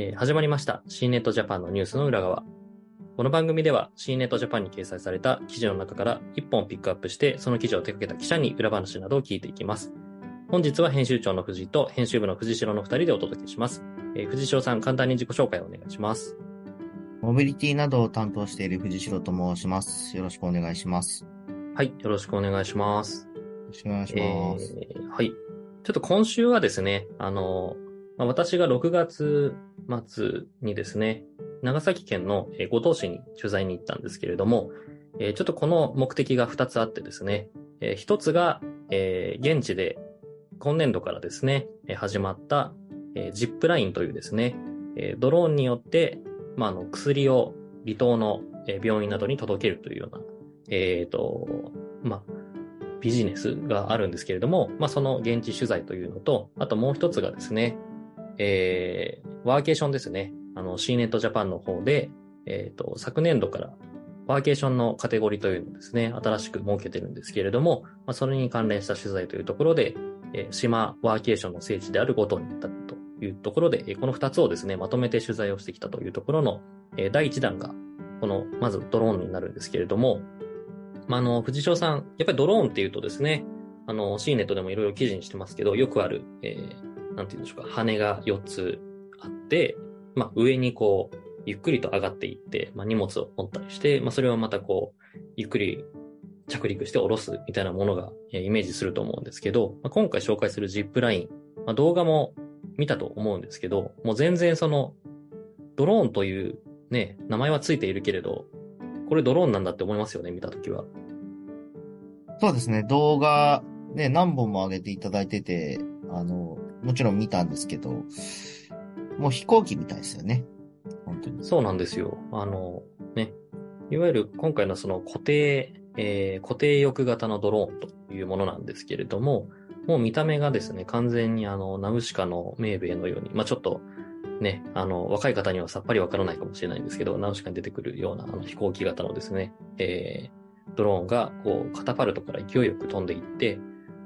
えー始まりました C ネットジャパンのニュースの裏側。この番組では C ネットジャパンに掲載された記事の中から1本ピックアップして、その記事を手掛けた記者に裏話などを聞いていきます。本日は編集長の藤井と編集部の藤代の2人でお届けします。えー藤代さん、簡単に自己紹介をお願いします。モビリティなどを担当している藤代と申します。よろしくお願いします。はい、よろしくお願いします。よろしくお願いします。えーはい。ちょっと今週はですね、あの、まあ、私が6月末にですね、長崎県の五島市に取材に行ったんですけれども、えちょっとこの目的が2つあってですね、えー一つが、え現地で今年度からですね、始まった、えジップラインというですね、えドローンによって、まあ、の、薬を離島の病院などに届けるというような、えっ、と、まあ、ビジネスがあるんですけれども、まあ、その現地取材というのと、あともう一つがですね、えー、ワーケーションですね。あの、C ネットジャパンの方で、えっ、と、昨年度からワーケーションのカテゴリーというのをですね、新しく設けてるんですけれども、まあ、それに関連した取材というところで、えー島ワーケーションの聖地であるごとに行ったというところで、えーこの二つをですね、まとめて取材をしてきたというところの、えー第一弾が、この、まずドローンになるんですけれども、まあ、あの、藤代さん、やっぱりドローンっていうとですね、あの、C ネットでもいろいろ記事にしてますけど、よくある、えー、なんていうんでしょうか、羽が4つあって、まあ、上にこう、ゆっくりと上がっていって、まあ、荷物を持ったりして、まあ、それをまたこう、ゆっくり着陸して下ろすみたいなものが、イメージすると思うんですけど、まあ、今回紹介するジップライン、まあ、動画も見たと思うんですけど、もう全然その、ドローンというね、名前はついているけれど、これドローンなんだって思いますよね、見たときは。そうですね、動画、ね、何本も上げていただいてて、あの、もちろん見たんですけど、もう飛行機みたいですよね。本当に。そうなんですよ。あの、ね。いわゆる今回のその固定、えー固定翼型のドローンというものなんですけれども、もう見た目がですね、完全にあの、ナウシカのメーベイのように、まあちょっと、ね、あの、若い方にはさっぱりわからないかもしれないんですけど、ナウシカに出てくるようなあの飛行機型のですね、えードローンがこう、カタパルトから勢いよく飛んでいって、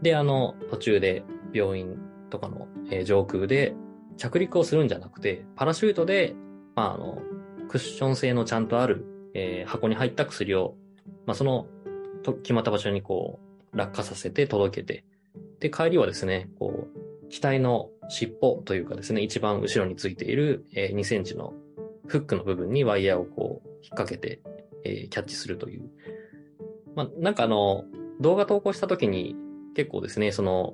で、あの、途中で病院とかの、え上空で着陸をするんじゃなくて、パラシュートで、まあ、あの、クッション性のちゃんとある、えー箱に入った薬を、まあ、その、と決まった場所にこう、落下させて届けて、で、帰りはですね、こう、機体の尻尾というかですね、一番後ろについている、えー2センチのフックの部分にワイヤーをこう、引っ掛けて、えーキャッチするという。まあ、なんかあの、動画投稿した時に結構ですね、その、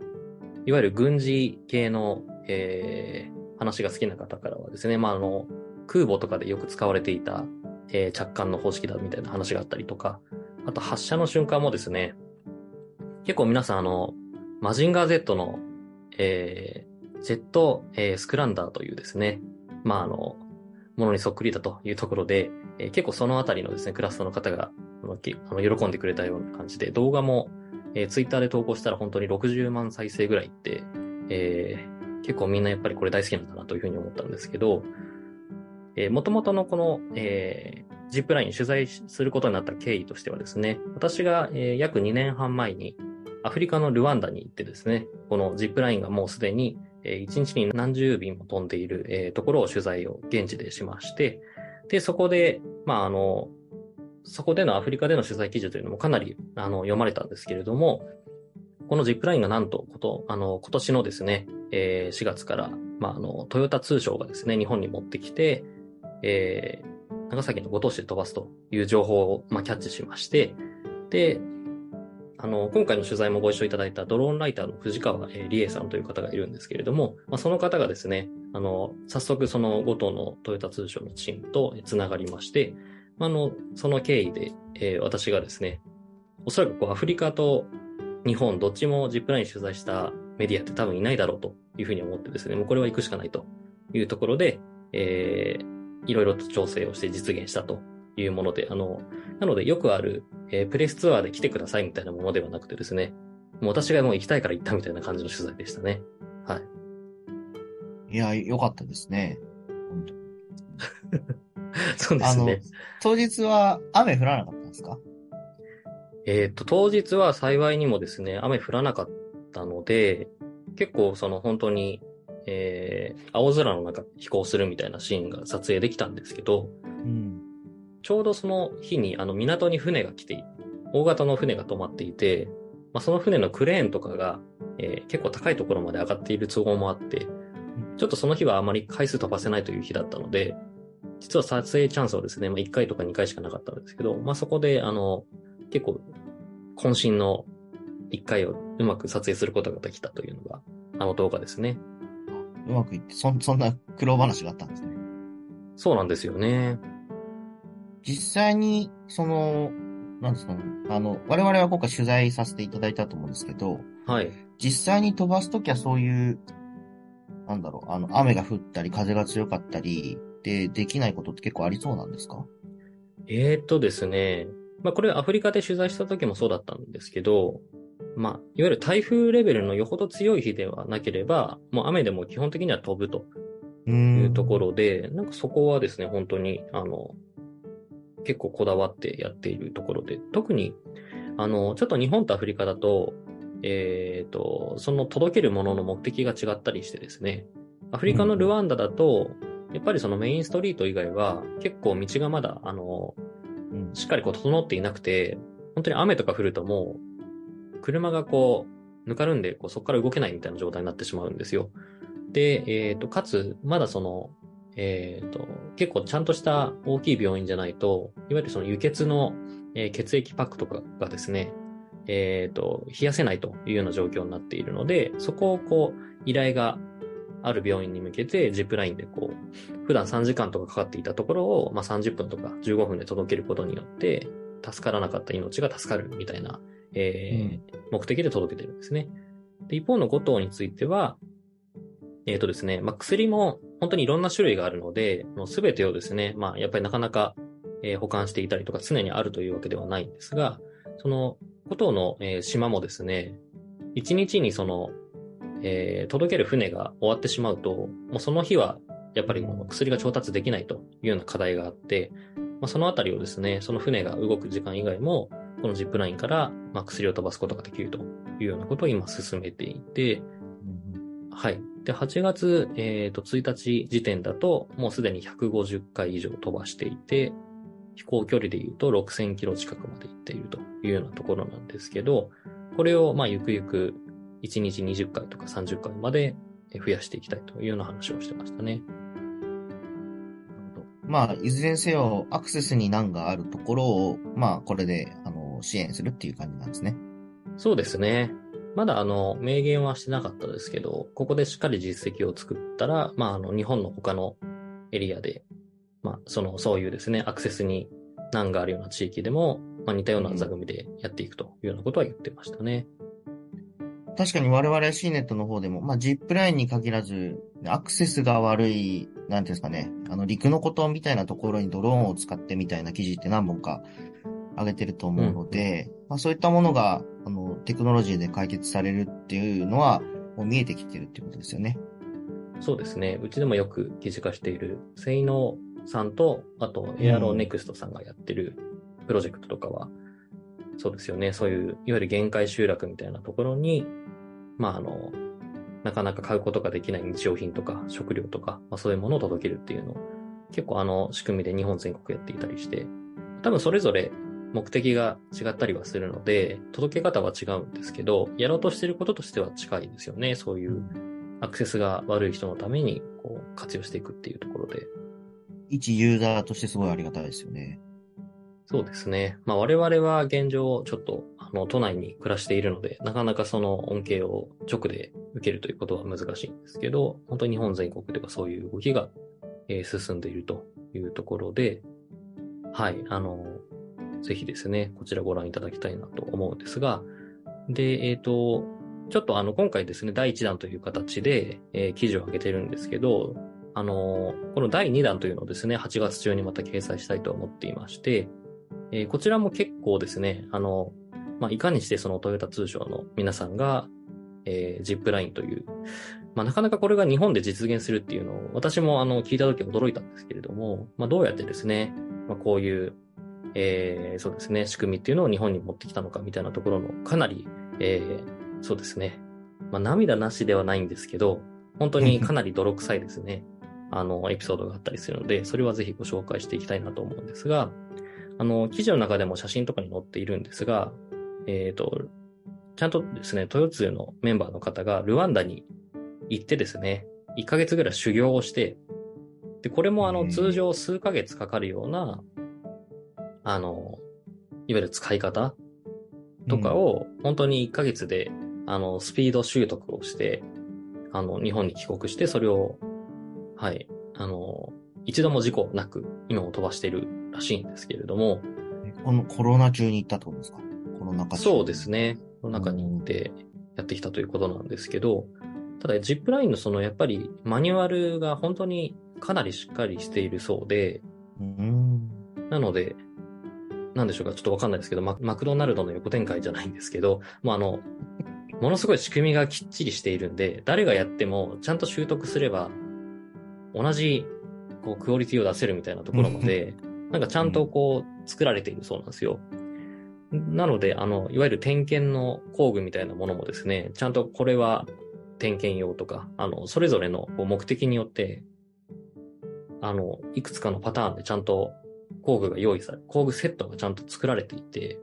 いわゆる軍事系の、えー話が好きな方からはですね、まあ、あの、空母とかでよく使われていた、えー着艦の方式だみたいな話があったりとか、あと発射の瞬間もですね、結構皆さんあの、マジンガー Z の、えー、ジェット、えースクランダーというですね、まああの、ものにそっくりだというところで、えー結構そのあたりのですね、クラストの方が、あの喜んでくれたような感じで、動画も、えー、ツイッターで投稿したら本当に60万再生ぐらいって、えー結構みんなやっぱりこれ大好きなんだなというふうに思ったんですけど、えー、元々のこの、えー、ジップライン取材することになった経緯としてはですね、私が、えー約2年半前にアフリカのルワンダに行ってですね、このジップラインがもうすでに、えー1日に何十便も飛んでいる、えーところを取材を現地でしまして、で、そこで、まあ、あの、そこでのアフリカでの取材記事というのもかなりあの読まれたんですけれども、このジップラインがなんと、こと、あの、今年のですね、えー4月から、まあ、あの、トヨタ通商がですね、日本に持ってきて、えー長崎の五島市で飛ばすという情報を、まあ、キャッチしまして、で、あの、今回の取材もご一緒いただいたドローンライターの藤川、理恵さんという方がいるんですけれども、まあ、その方がですね、あの、早速その五島のトヨタ通商のチームとつながりまして、ああの、その経緯で、えー私がですね、おそらくこうアフリカと日本どっちもジップライン取材したメディアって多分いないだろうというふうに思ってですね、もうこれは行くしかないというところで、えーいろいろと調整をして実現したというもので、あの、なのでよくある、えープレスツアーで来てくださいみたいなものではなくてですね、もう私がもう行きたいから行ったみたいな感じの取材でしたね。はい。いや、よかったですね。本当に そうですね。当日は雨降らなかったんですか？えーっと、当日は幸いにもですね、雨降らなかったので、結構その本当に、えー、青空の中飛行するみたいなシーンが撮影できたんですけど、うん。ちょうどその日にあの港に船が来て、大型の船が止まっていて、まあ、その船のクレーンとかが、えー結構高いところまで上がっている都合もあって、ちょっとその日はあまり回数飛ばせないという日だったので、実は撮影チャンスはですね、まあ、1回とか2回しかなかったんですけど、まあ、そこで、あの、結構、渾身の1回をうまく撮影することができたというのが、あの動画ですね。うまくいって、そん、そんな苦労話があったんですね。そうなんですよね。実際に、その、なんですかね。あの、我々は今回取材させていただいたと思うんですけど、はい。実際に飛ばすときはそういう、なんだろう、あの、雨が降ったり、風が強かったり、で、できないことって結構ありそうなんですか？えーっとですね、まあこれアフリカで取材した時もそうだったんですけど、まあ、いわゆる台風レベルのよほど強い日ではなければ、もう雨でも基本的には飛ぶとういーうところで、なんかそこはですね、本当に、あの、結構こだわってやっているところで、特に、あの、ちょっと日本とアフリカだと、えっ、と、その届けるものの目的が違ったりしてですね、アフリカのルワンダだと、やっぱりそのメインストリート以外は結構道がまだ、あの、うんしっかりこう整っていなくて、本当に雨とか降るともう、車がこう、ぬかるんで、こうそこから動けないみたいな状態になってしまうんですよ。で、えっ、と、かつ、まだその、えっ、と、結構ちゃんとした大きい病院じゃないと、いわゆるその輸血の、えー血液パックとかがですね、えっ、と、冷やせないというような状況になっているので、そこをこう、依頼がある病院に向けて、ジップラインでこう、普段3時間とかかかっていたところを、まあ、30分とか15分で届けることによって、助からなかった命が助かるみたいな、えー目的で届けてるんですね。で一方の5頭については、えっ、とですね、まあ、薬も本当にいろんな種類があるので、もうすべてをですね、まあ、やっぱりなかなか、えー保管していたりとか常にあるというわけではないんですが、その5頭の、えー島もですね、1日にその、えー届ける船が終わってしまうと、もうその日はやっぱりもう薬が調達できないというような課題があって、まあ、そのあたりをですね、その船が動く時間以外も、このジップラインから、まあ、薬を飛ばすことができるというようなことを今進めていて、はい。で、8月、えー、と1日時点だと、もうすでに150回以上飛ばしていて、飛行距離で言うと6000キロ近くまで行っているというようなところなんですけど、これを、まあ、ゆくゆく1日20回とか30回までえ増やしていきたいというような話をしてましたね。まあ、いずれにせよ、アクセスに難があるところを、まあ、これで、あの、支援するっていう感じなんですね。そうですね。まだあの、明言はしてなかったですけど、ここでしっかり実績を作ったら、まああの、日本の他のエリアで、まあその、そういうですね、アクセスに難があるような地域でも、まあ似たような座組でやっていくというようなことは言ってましたね。確かに我々 C ネットの方でも、まあ、ジップラインに限らず、アクセスが悪い、なんていうんですかね、あの、陸のことみたいなところにドローンを使ってみたいな記事って何本か上げてると思うので、まあ、そういったものが、あの、テクノロジーで解決されるっていうのは、もう見えてきてるっていうことですよね。そうですね。うちでもよく記事化している、セイノさんと、あと、エアロネクストさんがやってるプロジェクトとかは、そうですよね。そういう、いわゆる限界集落みたいなところに、まあ、あの、なかなか買うことができない日用品とか食料とか、まあ、そういうものを届けるっていうのを、結構あの仕組みで日本全国やっていたりして、多分それぞれ目的が違ったりはするので、届け方は違うんですけど、やろうとしてることとしては近いですよね。そういうアクセスが悪い人のためにこう活用していくっていうところで。一ユーザーとしてすごいありがたいですよね。そうですね。まあ我々は現状ちょっとあの都内に暮らしているので、なかなかその恩恵を直で受けるということは難しいんですけど、本当に日本全国ではそういう動きが、え進んでいるというところで、はい、あの、ぜひですね、こちらご覧いただきたいなと思うんですが、で、えっ、と、ちょっとあの、今回ですね、第1弾という形で、えー記事を上げてるんですけど、あの、この第2弾というのをですね、8月中にまた掲載したいと思っていまして、えーこちらも結構ですね、あの、まあ、いかにしてそのトヨタ通商の皆さんが、えージップラインという、まあ、なかなかこれが日本で実現するっていうのを、私もあの、聞いた時驚いたんですけれども、まあ、どうやってですね、まあ、こういう、えーそうですね、仕組みっていうのを日本に持ってきたのかみたいなところの、かなり、えーそうですね、まあ、涙なしではないんですけど、本当にかなり泥臭いですね、あの、エピソードがあったりするので、それはぜひご紹介していきたいなと思うんですが、あの、記事の中でも写真とかに載っているんですが、えっ、ー、と、ちゃんとですね、豊通のメンバーの方がルワンダに行ってですね、1ヶ月ぐらい修行をして、で、これもあの、通常数ヶ月かかるような、あの、いわゆる使い方とかを、本当に1ヶ月で、あの、スピード習得をして、あの、日本に帰国して、それを、はい、あの、一度も事故なく、今も飛ばしているらしいんですけれども。このコロナ中に行ったってことですか？コロナ禍そうですね。コロナ禍に行ってやってきたということなんですけど、ただ、ジップラインのその、やっぱり、マニュアルが本当にかなりしっかりしているそうで、うん、なので、なんでしょうか、ちょっとわかんないですけど、ママクドナルドの横展開じゃないんですけど、もうあの、ものすごい仕組みがきっちりしているんで、誰がやってもちゃんと習得すれば、同じ、こう、クオリティを出せるみたいなところまで、なんかちゃんとこう、作られているそうなんですよ。なので、あの、いわゆる点検の工具みたいなものもですね、ちゃんとこれは点検用とか、あの、それぞれの目的によって、あの、いくつかのパターンでちゃんと工具が用意され、工具セットがちゃんと作られていて、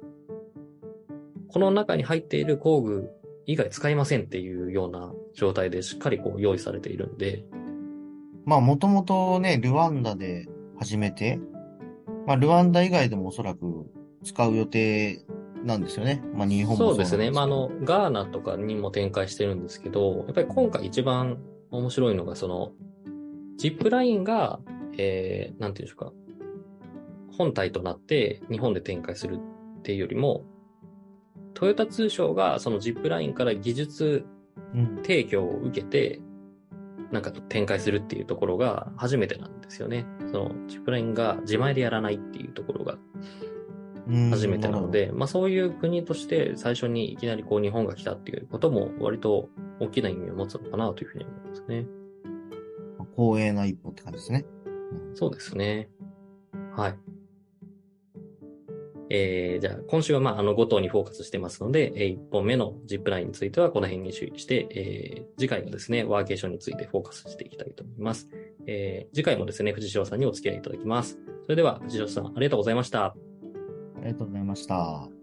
この中に入っている工具以外使いませんっていうような状態でしっかりこう用意されているんで。まあもともとね、ルワンダで始めて、まあルワンダ以外でもおそらく使う予定なんですよね。まあ日本もそうですね。まああの、ガーナとかにも展開してるんですけど、やっぱり今回一番面白いのがその、ジップラインが、えー、なんていうんでしょうか。本体となって日本で展開するっていうよりも、トヨタ通商がそのジップラインから技術提供を受けて、なんか展開するっていうところが初めてなんですよね。そのジップラインが自前でやらないっていうところが初めてなので、まあそういう国として最初にいきなりこう日本が来たっていうことも割と大きな意味を持つのかなというふうに思いますね。光栄な一歩って感じですね。そうですね。はい。えー、じゃあ、今週はまあ、あの、5頭にフォーカスしてますので、えー、1本目のジップラインについてはこの辺に注意して、えー、次回はですね、ワーケーションについてフォーカスしていきたいと思います。えー、次回もですね、藤代さんにお付き合いいただきます。それでは、藤代さん、ありがとうございました。ありがとうございました。